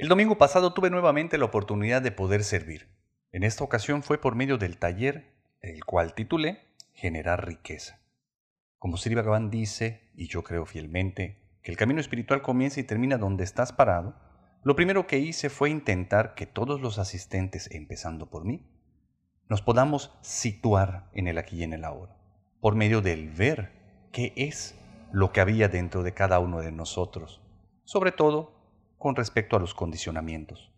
El domingo pasado tuve nuevamente la oportunidad de poder servir. En esta ocasión fue por medio del taller, el cual titulé Generar riqueza. Como Sri Bhagavan dice, y yo creo fielmente, que el camino espiritual comienza y termina donde estás parado, lo primero que hice fue intentar que todos los asistentes, empezando por mí, nos podamos situar en el aquí y en el ahora, por medio del ver qué es lo que había dentro de cada uno de nosotros, sobre todo con respecto a los condicionamientos.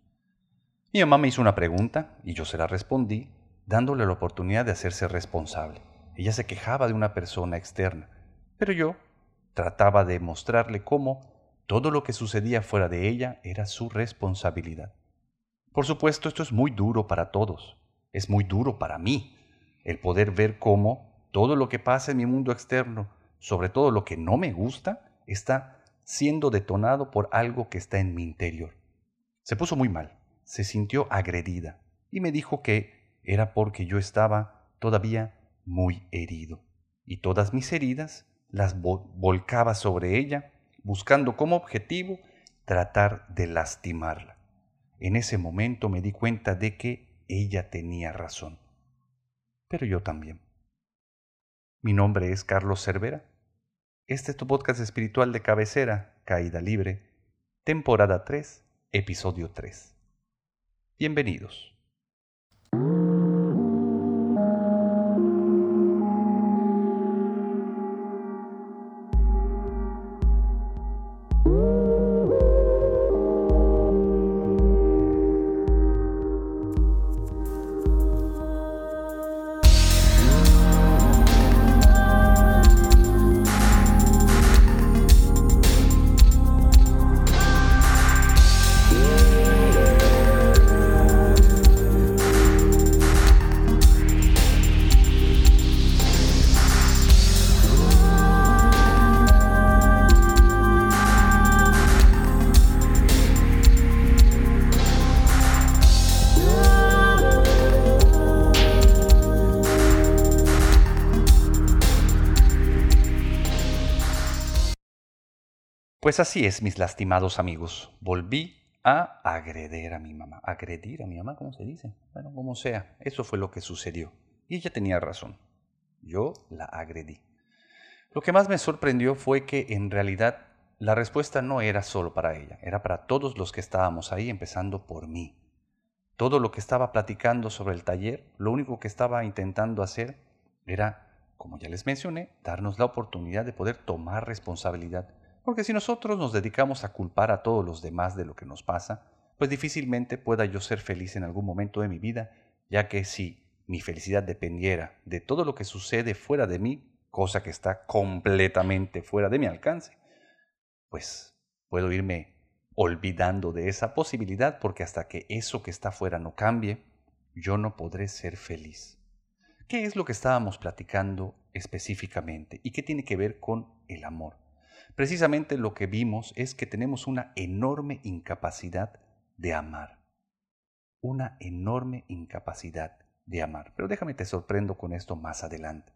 Mi mamá me hizo una pregunta y yo se la respondí, dándole la oportunidad de hacerse responsable. Ella se quejaba de una persona externa, pero yo trataba de mostrarle cómo todo lo que sucedía fuera de ella era su responsabilidad. Por supuesto, esto es muy duro para todos, es muy duro para mí, el poder ver cómo todo lo que pasa en mi mundo externo, sobre todo lo que no me gusta, está siendo detonado por algo que está en mi interior. Se puso muy mal, se sintió agredida y me dijo que era porque yo estaba todavía muy herido y todas mis heridas las volcaba sobre ella buscando como objetivo tratar de lastimarla. En ese momento me di cuenta de que ella tenía razón, pero yo también. Mi nombre es Carlos Cervera este es tu podcast espiritual de cabecera, Caída Libre, temporada 3, episodio 3. Bienvenidos. Pues así es, mis lastimados amigos. Volví a agredir a mi mamá. ¿Agredir a mi mamá? ¿Cómo se dice? Bueno, como sea, eso fue lo que sucedió. Y ella tenía razón. Yo la agredí. Lo que más me sorprendió fue que en realidad la respuesta no era solo para ella, era para todos los que estábamos ahí, empezando por mí. Todo lo que estaba platicando sobre el taller, lo único que estaba intentando hacer era, como ya les mencioné, darnos la oportunidad de poder tomar responsabilidad porque si nosotros nos dedicamos a culpar a todos los demás de lo que nos pasa, pues difícilmente pueda yo ser feliz en algún momento de mi vida, ya que si mi felicidad dependiera de todo lo que sucede fuera de mí, cosa que está completamente fuera de mi alcance, pues puedo irme olvidando de esa posibilidad porque hasta que eso que está fuera no cambie, yo no podré ser feliz. ¿Qué es lo que estábamos platicando específicamente y qué tiene que ver con el amor? Precisamente lo que vimos es que tenemos una enorme incapacidad de amar. Una enorme incapacidad de amar. Pero déjame te sorprendo con esto más adelante.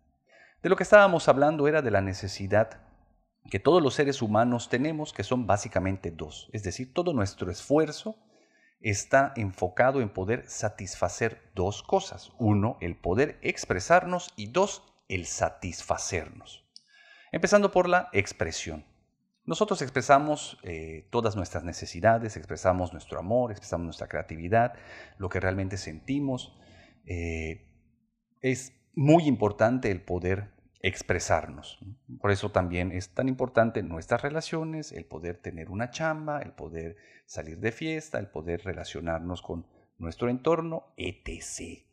De lo que estábamos hablando era de la necesidad que todos los seres humanos tenemos, que son básicamente dos. Es decir, todo nuestro esfuerzo está enfocado en poder satisfacer dos cosas. Uno, el poder expresarnos y dos, el satisfacernos. Empezando por la expresión. Nosotros expresamos eh, todas nuestras necesidades, expresamos nuestro amor, expresamos nuestra creatividad, lo que realmente sentimos. Eh, es muy importante el poder expresarnos. Por eso también es tan importante nuestras relaciones, el poder tener una chamba, el poder salir de fiesta, el poder relacionarnos con nuestro entorno, etc.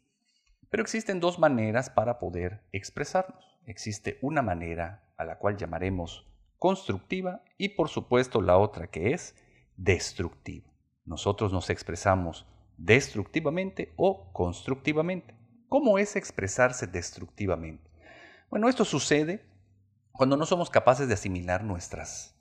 Pero existen dos maneras para poder expresarnos. Existe una manera a la cual llamaremos constructiva y por supuesto la otra que es destructiva. Nosotros nos expresamos destructivamente o constructivamente. ¿Cómo es expresarse destructivamente? Bueno, esto sucede cuando no somos capaces de asimilar nuestras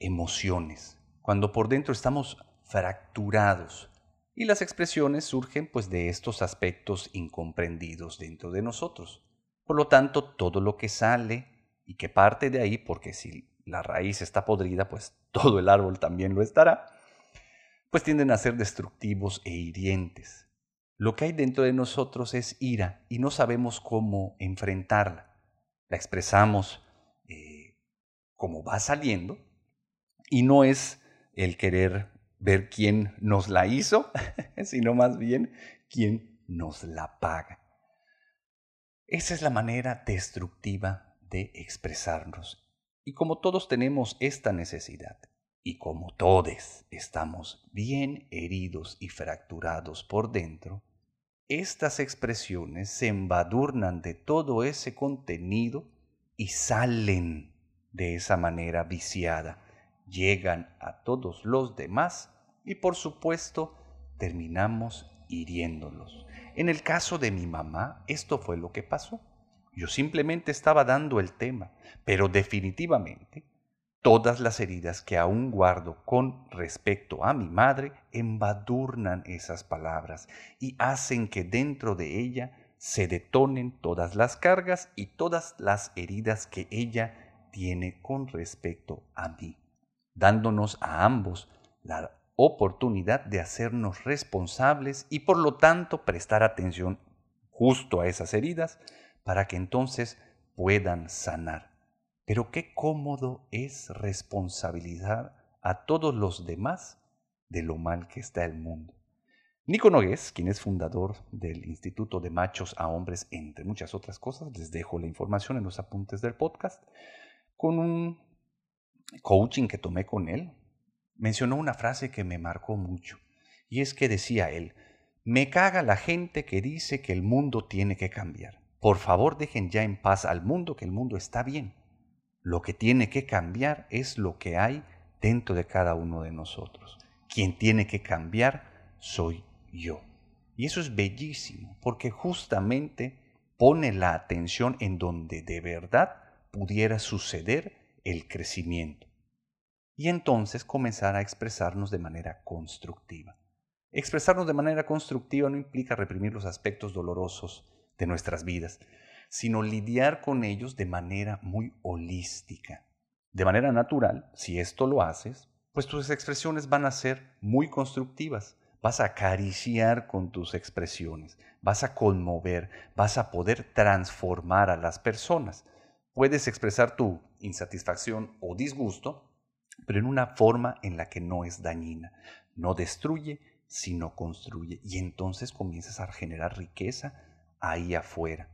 emociones, cuando por dentro estamos fracturados y las expresiones surgen pues de estos aspectos incomprendidos dentro de nosotros. Por lo tanto, todo lo que sale y que parte de ahí, porque si la raíz está podrida, pues todo el árbol también lo estará, pues tienden a ser destructivos e hirientes. Lo que hay dentro de nosotros es ira y no sabemos cómo enfrentarla. La expresamos eh, como va saliendo y no es el querer ver quién nos la hizo, sino más bien quién nos la paga. Esa es la manera destructiva de expresarnos. Y como todos tenemos esta necesidad, y como todos estamos bien heridos y fracturados por dentro, estas expresiones se embadurnan de todo ese contenido y salen de esa manera viciada, llegan a todos los demás y por supuesto terminamos hiriéndolos. En el caso de mi mamá, esto fue lo que pasó. Yo simplemente estaba dando el tema, pero definitivamente todas las heridas que aún guardo con respecto a mi madre embadurnan esas palabras y hacen que dentro de ella se detonen todas las cargas y todas las heridas que ella tiene con respecto a mí, dándonos a ambos la oportunidad de hacernos responsables y por lo tanto prestar atención justo a esas heridas para que entonces puedan sanar. Pero qué cómodo es responsabilizar a todos los demás de lo mal que está el mundo. Nico Nogués, quien es fundador del Instituto de Machos a Hombres, entre muchas otras cosas, les dejo la información en los apuntes del podcast, con un coaching que tomé con él, mencionó una frase que me marcó mucho, y es que decía él, me caga la gente que dice que el mundo tiene que cambiar. Por favor, dejen ya en paz al mundo, que el mundo está bien. Lo que tiene que cambiar es lo que hay dentro de cada uno de nosotros. Quien tiene que cambiar soy yo. Y eso es bellísimo, porque justamente pone la atención en donde de verdad pudiera suceder el crecimiento y entonces comenzar a expresarnos de manera constructiva. Expresarnos de manera constructiva no implica reprimir los aspectos dolorosos de nuestras vidas, sino lidiar con ellos de manera muy holística. De manera natural, si esto lo haces, pues tus expresiones van a ser muy constructivas. Vas a acariciar con tus expresiones, vas a conmover, vas a poder transformar a las personas. Puedes expresar tu insatisfacción o disgusto pero en una forma en la que no es dañina. No destruye, sino construye. Y entonces comienzas a generar riqueza ahí afuera.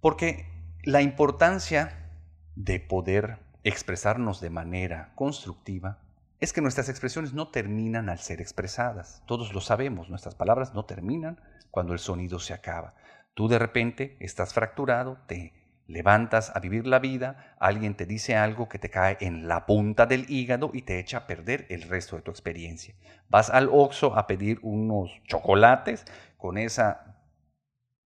Porque la importancia de poder expresarnos de manera constructiva es que nuestras expresiones no terminan al ser expresadas. Todos lo sabemos, nuestras palabras no terminan cuando el sonido se acaba. Tú de repente estás fracturado, te levantas a vivir la vida, alguien te dice algo que te cae en la punta del hígado y te echa a perder el resto de tu experiencia. Vas al Oxxo a pedir unos chocolates con esa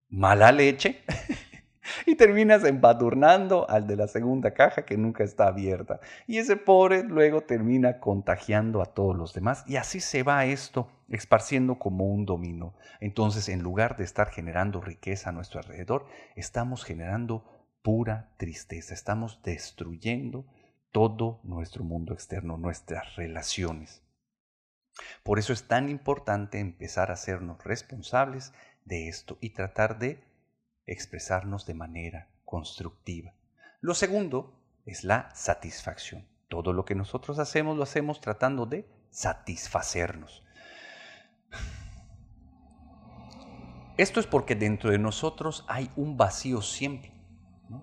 mala leche y terminas embadurnando al de la segunda caja que nunca está abierta. Y ese pobre luego termina contagiando a todos los demás y así se va esto esparciendo como un dominó. Entonces, en lugar de estar generando riqueza a nuestro alrededor, estamos generando pura tristeza. Estamos destruyendo todo nuestro mundo externo, nuestras relaciones. Por eso es tan importante empezar a hacernos responsables de esto y tratar de expresarnos de manera constructiva. Lo segundo es la satisfacción. Todo lo que nosotros hacemos lo hacemos tratando de satisfacernos. Esto es porque dentro de nosotros hay un vacío siempre.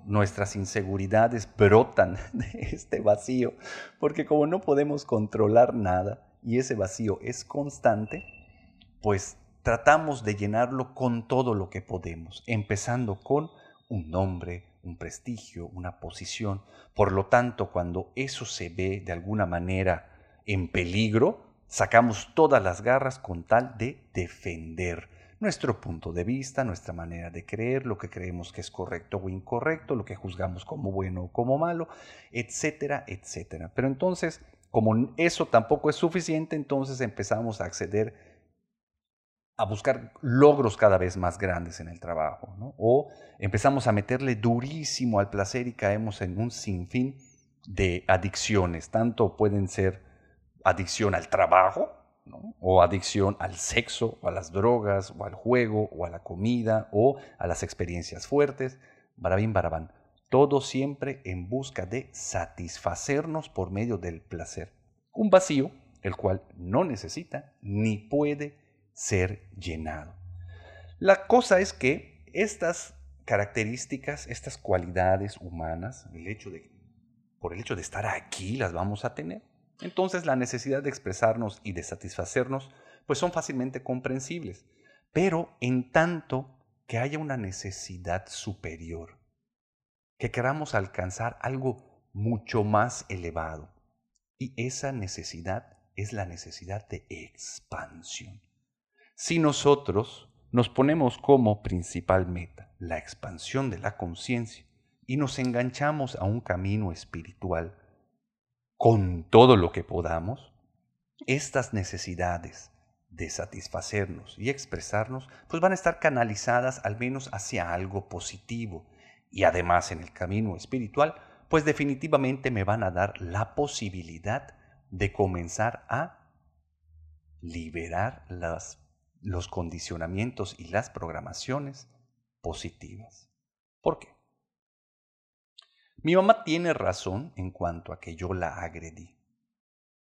Nuestras inseguridades brotan de este vacío, porque como no podemos controlar nada y ese vacío es constante, pues tratamos de llenarlo con todo lo que podemos, empezando con un nombre, un prestigio, una posición. Por lo tanto, cuando eso se ve de alguna manera en peligro, sacamos todas las garras con tal de defender nuestro punto de vista, nuestra manera de creer, lo que creemos que es correcto o incorrecto, lo que juzgamos como bueno o como malo, etcétera, etcétera. Pero entonces, como eso tampoco es suficiente, entonces empezamos a acceder a buscar logros cada vez más grandes en el trabajo, o empezamos a meterle durísimo al placer y caemos en un sinfín de adicciones. Tanto pueden ser adicción al trabajo, o adicción al sexo, o a las drogas, o al juego, o a la comida, o a las experiencias fuertes. Barabín, barabán. Todo siempre en busca de satisfacernos por medio del placer. Un vacío el cual no necesita ni puede ser llenado. La cosa es que estas características, estas cualidades humanas, el hecho de, por el hecho de estar aquí, las vamos a tener. Entonces la necesidad de expresarnos y de satisfacernos, pues son fácilmente comprensibles. Pero en tanto que haya una necesidad superior, que queramos alcanzar algo mucho más elevado, y esa necesidad es la necesidad de expansión. Si nosotros nos ponemos como principal meta la expansión de la conciencia y nos enganchamos a un camino espiritual con todo lo que podamos, estas necesidades de satisfacernos y expresarnos, pues van a estar canalizadas al menos hacia algo positivo. Y además en el camino espiritual, pues definitivamente me van a dar la posibilidad de comenzar a liberar las, los condicionamientos y las programaciones positivas. ¿Por qué? Mi mamá tiene razón en cuanto a que yo la agredí,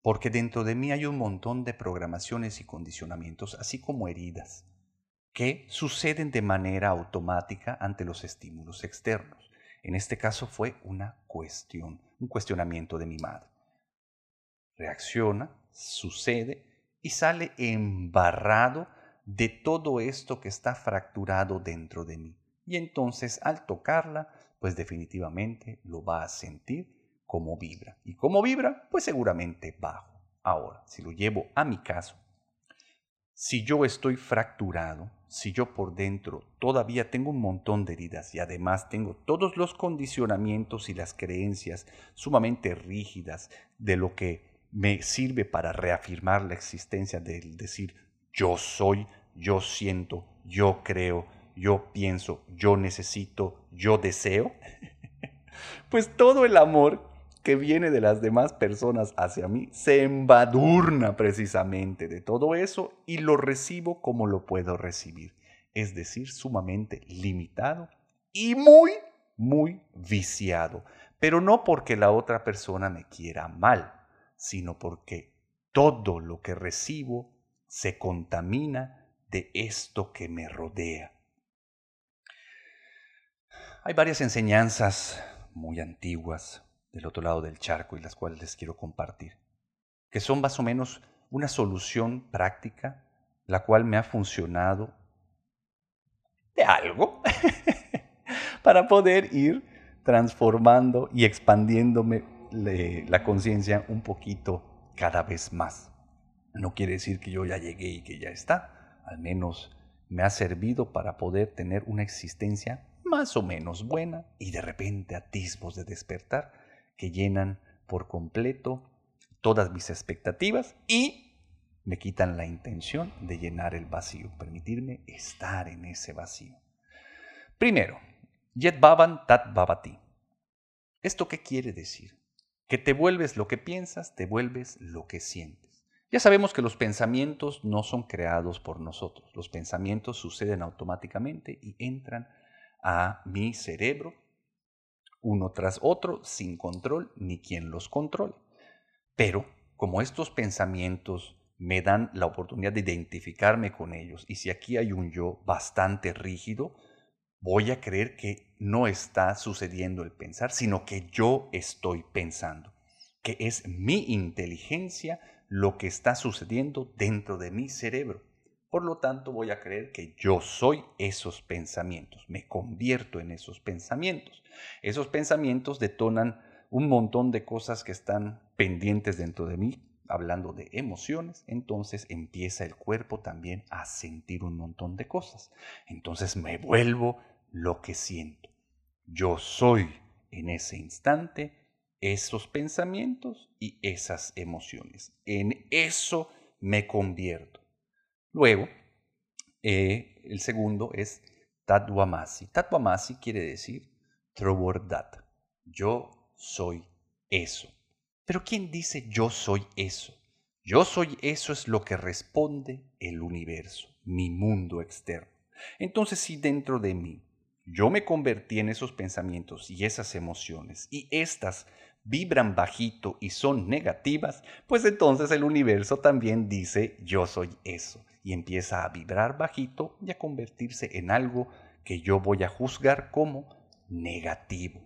porque dentro de mí hay un montón de programaciones y condicionamientos, así como heridas, que suceden de manera automática ante los estímulos externos. En este caso fue una cuestión, un cuestionamiento de mi madre reacciona, sucede y sale embarrado de todo esto que está fracturado dentro de mí. Y entonces al tocarla, pues definitivamente lo va a sentir como vibra. Y como vibra, pues seguramente bajo. Ahora, si lo llevo a mi caso, si yo estoy fracturado, si yo por dentro todavía tengo un montón de heridas y además tengo todos los condicionamientos y las creencias sumamente rígidas de lo que me sirve para reafirmar la existencia del decir yo soy, yo siento, yo creo, yo pienso, yo necesito, yo deseo, pues todo el amor que viene de las demás personas hacia mí se embadurna precisamente de todo eso y lo recibo como lo puedo recibir, es decir, sumamente limitado y muy, muy viciado, pero no porque la otra persona me quiera mal, sino porque todo lo que recibo se contamina de esto que me rodea. Hay varias enseñanzas muy antiguas del otro lado del charco y las cuales les quiero compartir, que son más o menos una solución práctica, la cual me ha funcionado de algo para poder ir transformando y expandiéndome la conciencia un poquito cada vez más. No quiere decir que yo ya llegué y que ya está, al menos me ha servido para poder tener una existencia más o menos buena y de repente atisbos de despertar que llenan por completo todas mis expectativas y me quitan la intención de llenar el vacío, permitirme estar en ese vacío. Primero, Yet Baban Tat Babati. ¿Esto qué quiere decir? Que te vuelves lo que piensas, te vuelves lo que sientes. Ya sabemos que los pensamientos no son creados por nosotros. Los pensamientos suceden automáticamente y entran a mi cerebro uno tras otro sin control ni quien los controle. Pero como estos pensamientos me dan la oportunidad de identificarme con ellos y si aquí hay un yo bastante rígido, voy a creer que no está sucediendo el pensar, sino que yo estoy pensando, que es mi inteligencia lo que está sucediendo dentro de mi cerebro. Por lo tanto, voy a creer que yo soy esos pensamientos, me convierto en esos pensamientos. Esos pensamientos detonan un montón de cosas que están pendientes dentro de mí, hablando de emociones, entonces empieza el cuerpo también a sentir un montón de cosas. Entonces me vuelvo lo que siento. Yo soy en ese instante esos pensamientos y esas emociones. En eso me convierto. Luego, eh, el segundo es Tadwamasi. Tadwamasi quiere decir Trobordat. Yo soy eso. Pero ¿quién dice yo soy eso? Yo soy eso es lo que responde el universo, mi mundo externo. Entonces si dentro de mí yo me convertí en esos pensamientos y esas emociones y estas vibran bajito y son negativas, pues entonces el universo también dice yo soy eso y empieza a vibrar bajito y a convertirse en algo que yo voy a juzgar como negativo.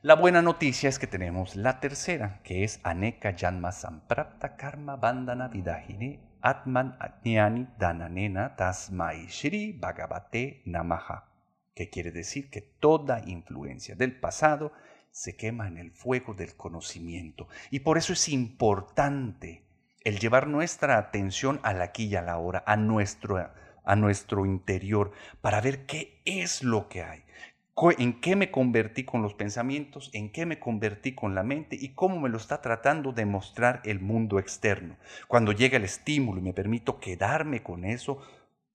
La buena noticia es que tenemos la tercera, que es Aneka Janma Samprapta Karma Bandana Vidahine Atman Atnyani Dananena Tasmai Shri Bhagavate Namaha, que quiere decir que toda influencia del pasado se quema en el fuego del conocimiento. Y por eso es importante el llevar nuestra atención al aquí y a la hora, a nuestro, a nuestro interior, para ver qué es lo que hay, en qué me convertí con los pensamientos, en qué me convertí con la mente y cómo me lo está tratando de mostrar el mundo externo. Cuando llega el estímulo y me permito quedarme con eso,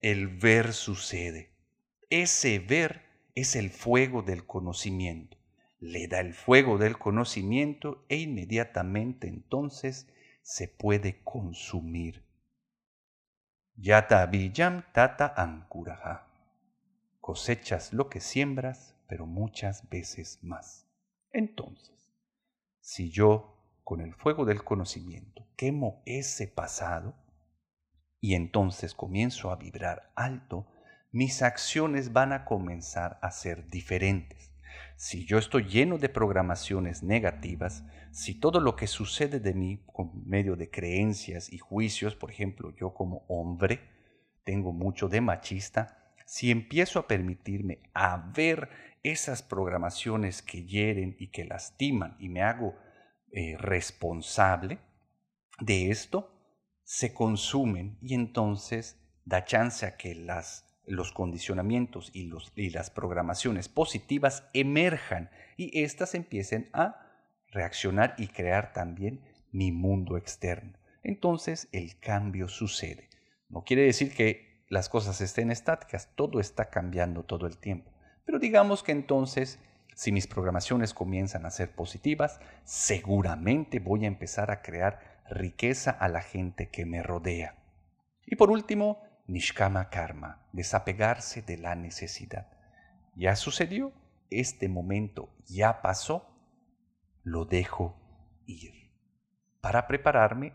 el ver sucede. Ese ver es el fuego del conocimiento. Le da el fuego del conocimiento e inmediatamente entonces se puede consumir. Yata vijam tata ankuraha. Cosechas lo que siembras, pero muchas veces más. Entonces, si yo con el fuego del conocimiento quemo ese pasado y entonces comienzo a vibrar alto, mis acciones van a comenzar a ser diferentes. Si yo estoy lleno de programaciones negativas, si todo lo que sucede de mí con medio de creencias y juicios, por ejemplo, yo como hombre tengo mucho de machista, si empiezo a permitirme ver esas programaciones que hieren y que lastiman y me hago eh, responsable de esto, se consumen y entonces da chance a que las, los condicionamientos y, los, y las programaciones positivas emerjan y éstas empiecen a reaccionar y crear también mi mundo externo. Entonces el cambio sucede. No quiere decir que las cosas estén estáticas, todo está cambiando todo el tiempo. Pero digamos que entonces, si mis programaciones comienzan a ser positivas, seguramente voy a empezar a crear riqueza a la gente que me rodea. Y por último, Nishkama Karma, desapegarse de la necesidad. Ya sucedió, este momento ya pasó, lo dejo ir para prepararme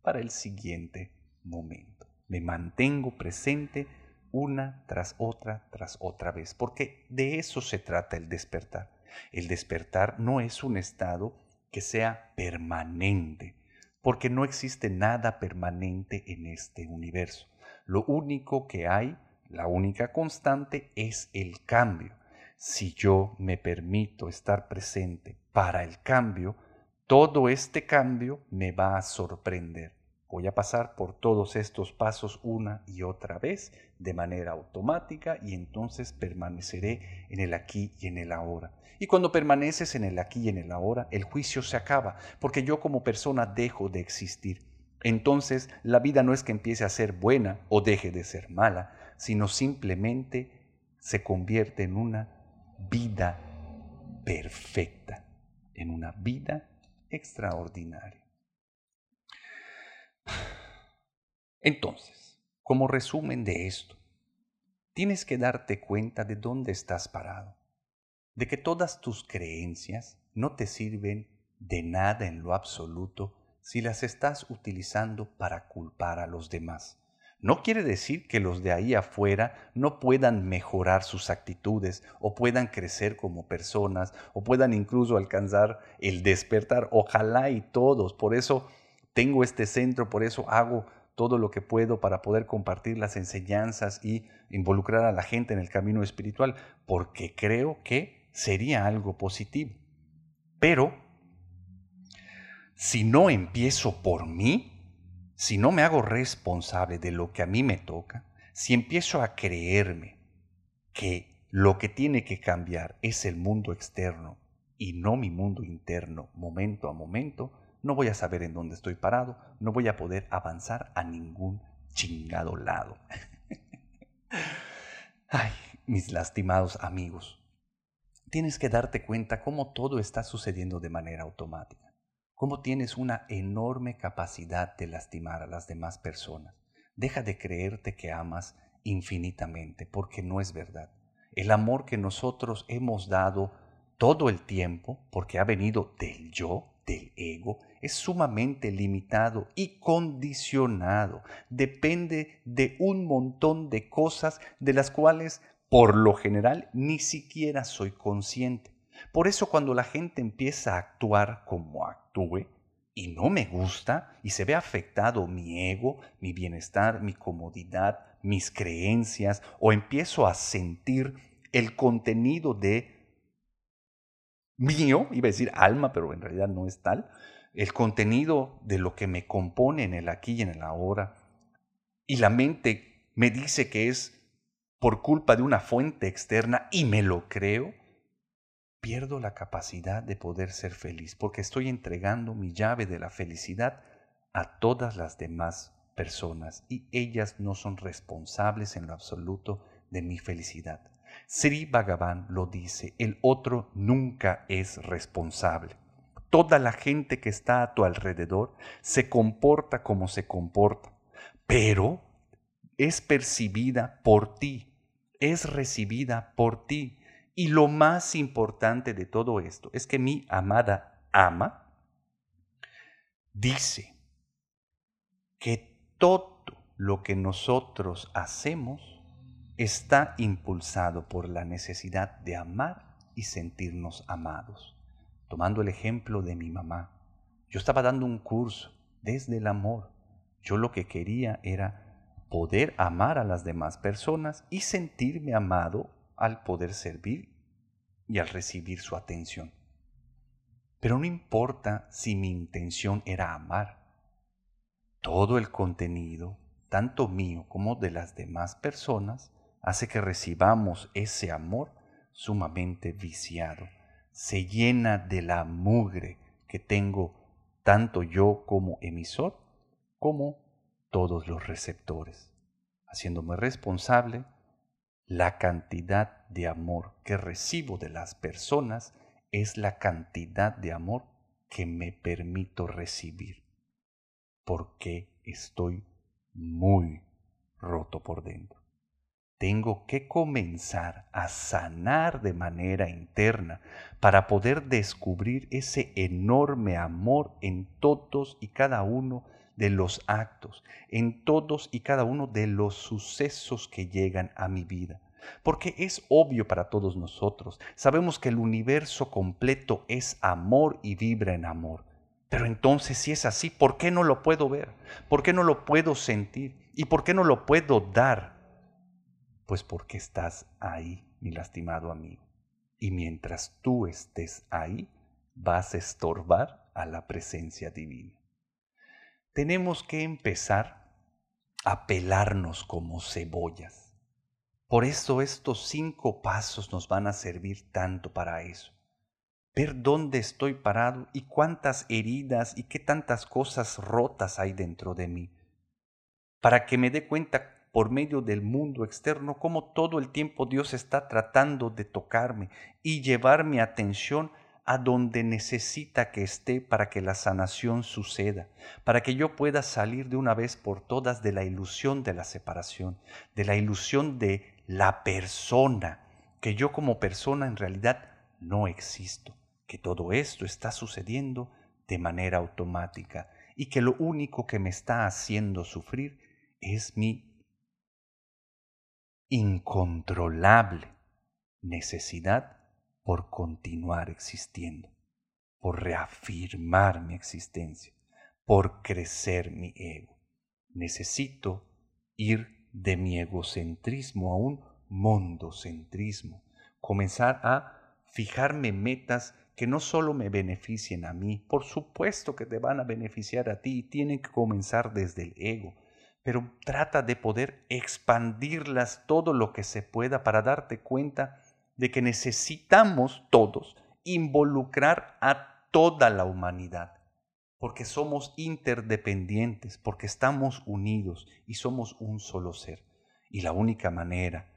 para el siguiente momento. Me mantengo presente una tras otra, tras otra vez, porque de eso se trata el despertar. El despertar no es un estado que sea permanente, porque no existe nada permanente en este universo. Lo único que hay, la única constante, es el cambio. Si yo me permito estar presente para el cambio, todo este cambio me va a sorprender. Voy a pasar por todos estos pasos una y otra vez de manera automática y entonces permaneceré en el aquí y en el ahora. Y cuando permaneces en el aquí y en el ahora, el juicio se acaba, porque yo como persona dejo de existir. Entonces la vida no es que empiece a ser buena o deje de ser mala, sino simplemente se convierte en una vida perfecta, en una vida extraordinaria. Entonces, como resumen de esto, tienes que darte cuenta de dónde estás parado, de que todas tus creencias no te sirven de nada en lo absoluto si las estás utilizando para culpar a los demás. No quiere decir que los de ahí afuera no puedan mejorar sus actitudes o puedan crecer como personas o puedan incluso alcanzar el despertar. Ojalá y todos. Por eso tengo este centro, por eso hago todo lo que puedo para poder compartir las enseñanzas y involucrar a la gente en el camino espiritual, porque creo que sería algo positivo. Pero si no empiezo por mí, si no me hago responsable de lo que a mí me toca, si empiezo a creerme que lo que tiene que cambiar es el mundo externo y no mi mundo interno momento a momento, no voy a saber en dónde estoy parado, no voy a poder avanzar a ningún chingado lado. Ay, mis lastimados amigos, tienes que darte cuenta cómo todo está sucediendo de manera automática. Cómo tienes una enorme capacidad de lastimar a las demás personas. Deja de creerte que amas infinitamente, porque no es verdad. El amor que nosotros hemos dado todo el tiempo, porque ha venido del yo, del ego, es sumamente limitado y condicionado. Depende de un montón de cosas de las cuales, por lo general, ni siquiera soy consciente. Por eso cuando la gente empieza a actuar como actúe, y no me gusta y se ve afectado mi ego, mi bienestar, mi comodidad, mis creencias, o empiezo a sentir el contenido de mío, iba a decir alma, pero en realidad no es tal, el contenido de lo que me compone en el aquí y en el ahora, y la mente me dice que es por culpa de una fuente externa y me lo creo, pierdo la capacidad de poder ser feliz porque estoy entregando mi llave de la felicidad a todas las demás personas y ellas no son responsables en lo absoluto de mi felicidad. Sri Bhagavan lo dice, el otro nunca es responsable. Toda la gente que está a tu alrededor se comporta como se comporta, pero es percibida por ti, es recibida por ti. Y lo más importante de todo esto es que mi amada ama dice que todo lo que nosotros hacemos está impulsado por la necesidad de amar y sentirnos amados. Tomando el ejemplo de mi mamá, yo estaba dando un curso desde el amor. Yo lo que quería era poder amar a las demás personas y sentirme amado al poder servir y al recibir su atención. Pero no importa si mi intención era amar. Todo el contenido, tanto mío como de las demás personas, hace que recibamos ese amor sumamente viciado. Se llena de la mugre que tengo tanto yo como emisor como todos los receptores, haciéndome responsable la cantidad de amor que recibo de las personas es la cantidad de amor que me permito recibir, porque estoy muy roto por dentro. Tengo que comenzar a sanar de manera interna para poder descubrir ese enorme amor en todos y cada uno de los actos, en todos y cada uno de los sucesos que llegan a mi vida. Porque es obvio para todos nosotros, sabemos que el universo completo es amor y vibra en amor. Pero entonces si es así, ¿por qué no lo puedo ver? ¿Por qué no lo puedo sentir? ¿Y por qué no lo puedo dar? Pues porque estás ahí, mi lastimado amigo. Y mientras tú estés ahí, vas a estorbar a la presencia divina. Tenemos que empezar a pelarnos como cebollas. Por eso estos cinco pasos nos van a servir tanto para eso. Ver dónde estoy parado y cuántas heridas y qué tantas cosas rotas hay dentro de mí. Para que me dé cuenta por medio del mundo externo, como todo el tiempo Dios está tratando de tocarme y llevar mi atención a donde necesita que esté para que la sanación suceda, para que yo pueda salir de una vez por todas de la ilusión de la separación, de la ilusión de la persona, que yo como persona en realidad no existo, que todo esto está sucediendo de manera automática y que lo único que me está haciendo sufrir es mi incontrolable necesidad por continuar existiendo, por reafirmar mi existencia, por crecer mi ego. Necesito ir de mi egocentrismo a un mondocentrismo, comenzar a fijarme metas que no solo me beneficien a mí, por supuesto que te van a beneficiar a ti y tienen que comenzar desde el ego, pero trata de poder expandirlas todo lo que se pueda para darte cuenta de que necesitamos todos involucrar a toda la humanidad, porque somos interdependientes, porque estamos unidos y somos un solo ser. Y la única manera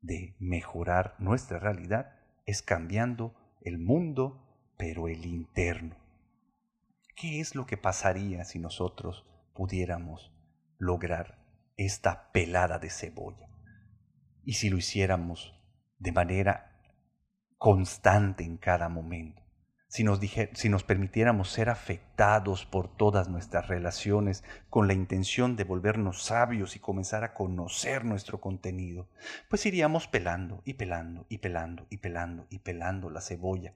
de mejorar nuestra realidad es cambiando el mundo, pero el interno. ¿Qué es lo que pasaría si nosotros pudiéramos lograr esta pelada de cebolla? Y si lo hiciéramos de manera constante en cada momento si nos, si nos permitiéramos ser afectados por todas nuestras relaciones con la intención de volvernos sabios y comenzar a conocer nuestro contenido, pues iríamos pelando y pelando y pelando y pelando y pelando la cebolla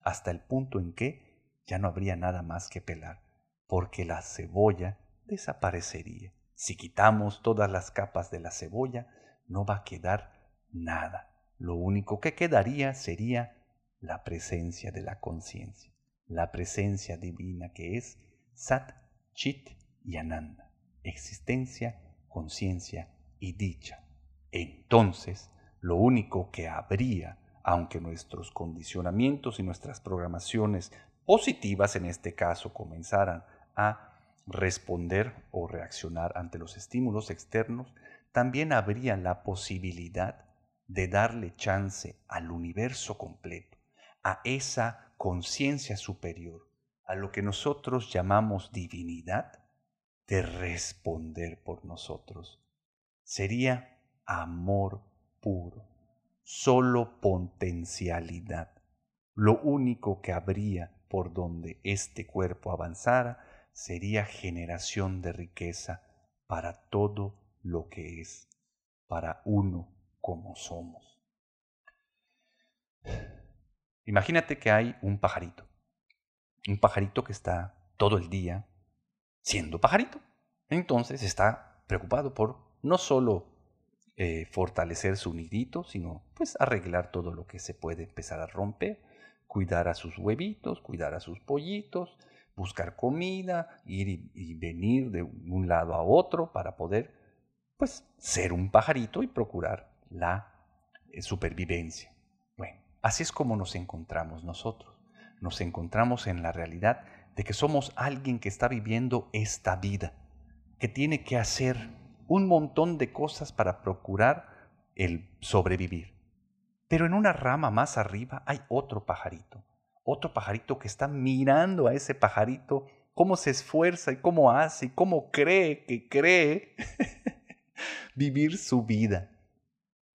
hasta el punto en que ya no habría nada más que pelar, porque la cebolla desaparecería. Si quitamos todas las capas de la cebolla, no va a quedar nada. Lo único que quedaría sería la presencia de la conciencia, la presencia divina que es Sat, Chit y Ananda, existencia, conciencia y dicha. Entonces, lo único que habría, aunque nuestros condicionamientos y nuestras programaciones positivas en este caso comenzaran a responder o reaccionar ante los estímulos externos, también habría la posibilidad de darle chance al universo completo a esa conciencia superior, a lo que nosotros llamamos divinidad, de responder por nosotros. Sería amor puro, solo potencialidad. Lo único que habría por donde este cuerpo avanzara sería generación de riqueza para todo lo que es, para uno como somos. Imagínate que hay un pajarito, un pajarito que está todo el día siendo pajarito. Entonces está preocupado por no solo eh, fortalecer su nidito, sino pues arreglar todo lo que se puede empezar a romper, cuidar a sus huevitos, cuidar a sus pollitos, buscar comida, ir y, y venir de un lado a otro para poder pues ser un pajarito y procurar la eh, supervivencia. Así es como nos encontramos nosotros. Nos encontramos en la realidad de que somos alguien que está viviendo esta vida, que tiene que hacer un montón de cosas para procurar el sobrevivir. Pero en una rama más arriba hay otro pajarito, otro pajarito que está mirando a ese pajarito cómo se esfuerza y cómo hace y cómo cree que cree vivir su vida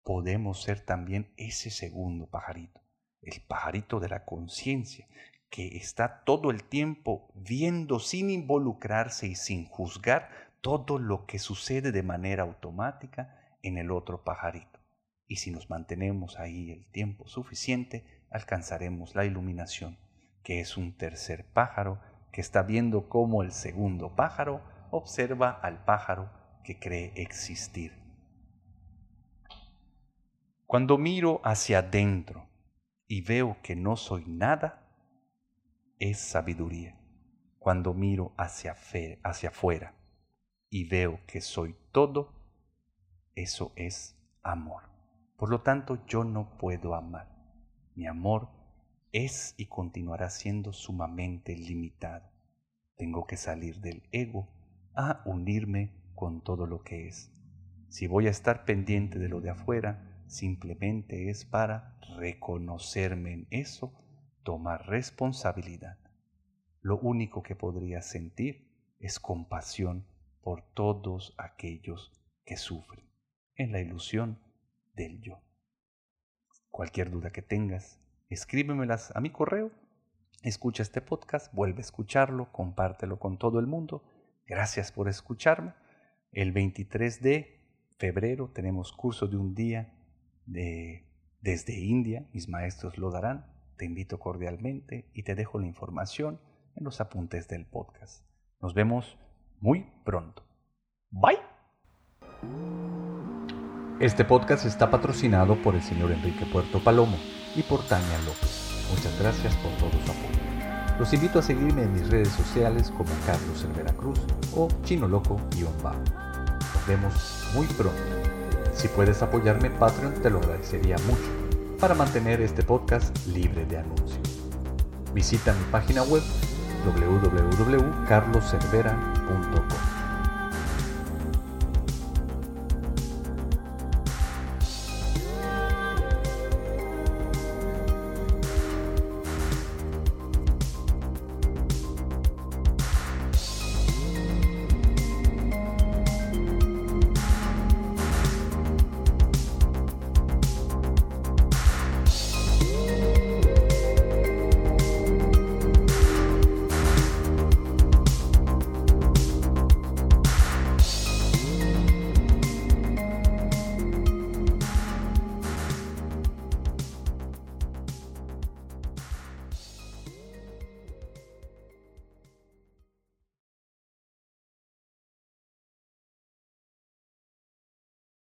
podemos ser también ese segundo pajarito, el pajarito de la conciencia, que está todo el tiempo viendo sin involucrarse y sin juzgar todo lo que sucede de manera automática en el otro pajarito. Y si nos mantenemos ahí el tiempo suficiente, alcanzaremos la iluminación, que es un tercer pájaro que está viendo cómo el segundo pájaro observa al pájaro que cree existir. Cuando miro hacia adentro y veo que no soy nada, es sabiduría. Cuando miro hacia, hacia afuera y veo que soy todo, eso es amor. Por lo tanto, yo no puedo amar. Mi amor es y continuará siendo sumamente limitado. Tengo que salir del ego a unirme con todo lo que es. Si voy a estar pendiente de lo de afuera, simplemente es para reconocerme en eso, tomar responsabilidad. Lo único que podría sentir es compasión por todos aquellos que sufren, en la ilusión del yo. Cualquier duda que tengas, escríbemelas a mi correo. Escucha este podcast, vuelve a escucharlo, compártelo con todo el mundo. Gracias por escucharme. El 23 de febrero tenemos curso de un día desde India, mis maestros lo darán. Te invito cordialmente y te dejo la información en los apuntes del podcast. Nos vemos muy pronto. Bye. Este podcast está patrocinado por el señor Enrique Puerto Palomo y por Tania López. Muchas gracias por todo su apoyo. Los invito a seguirme en mis redes sociales como Carlos Cervera Cruz o Chino Loco-Bajo. Nos vemos muy pronto. Si puedes apoyarme en Patreon, te lo agradecería mucho para mantener este podcast libre de anuncios. Visita mi página web www.carloservera.com.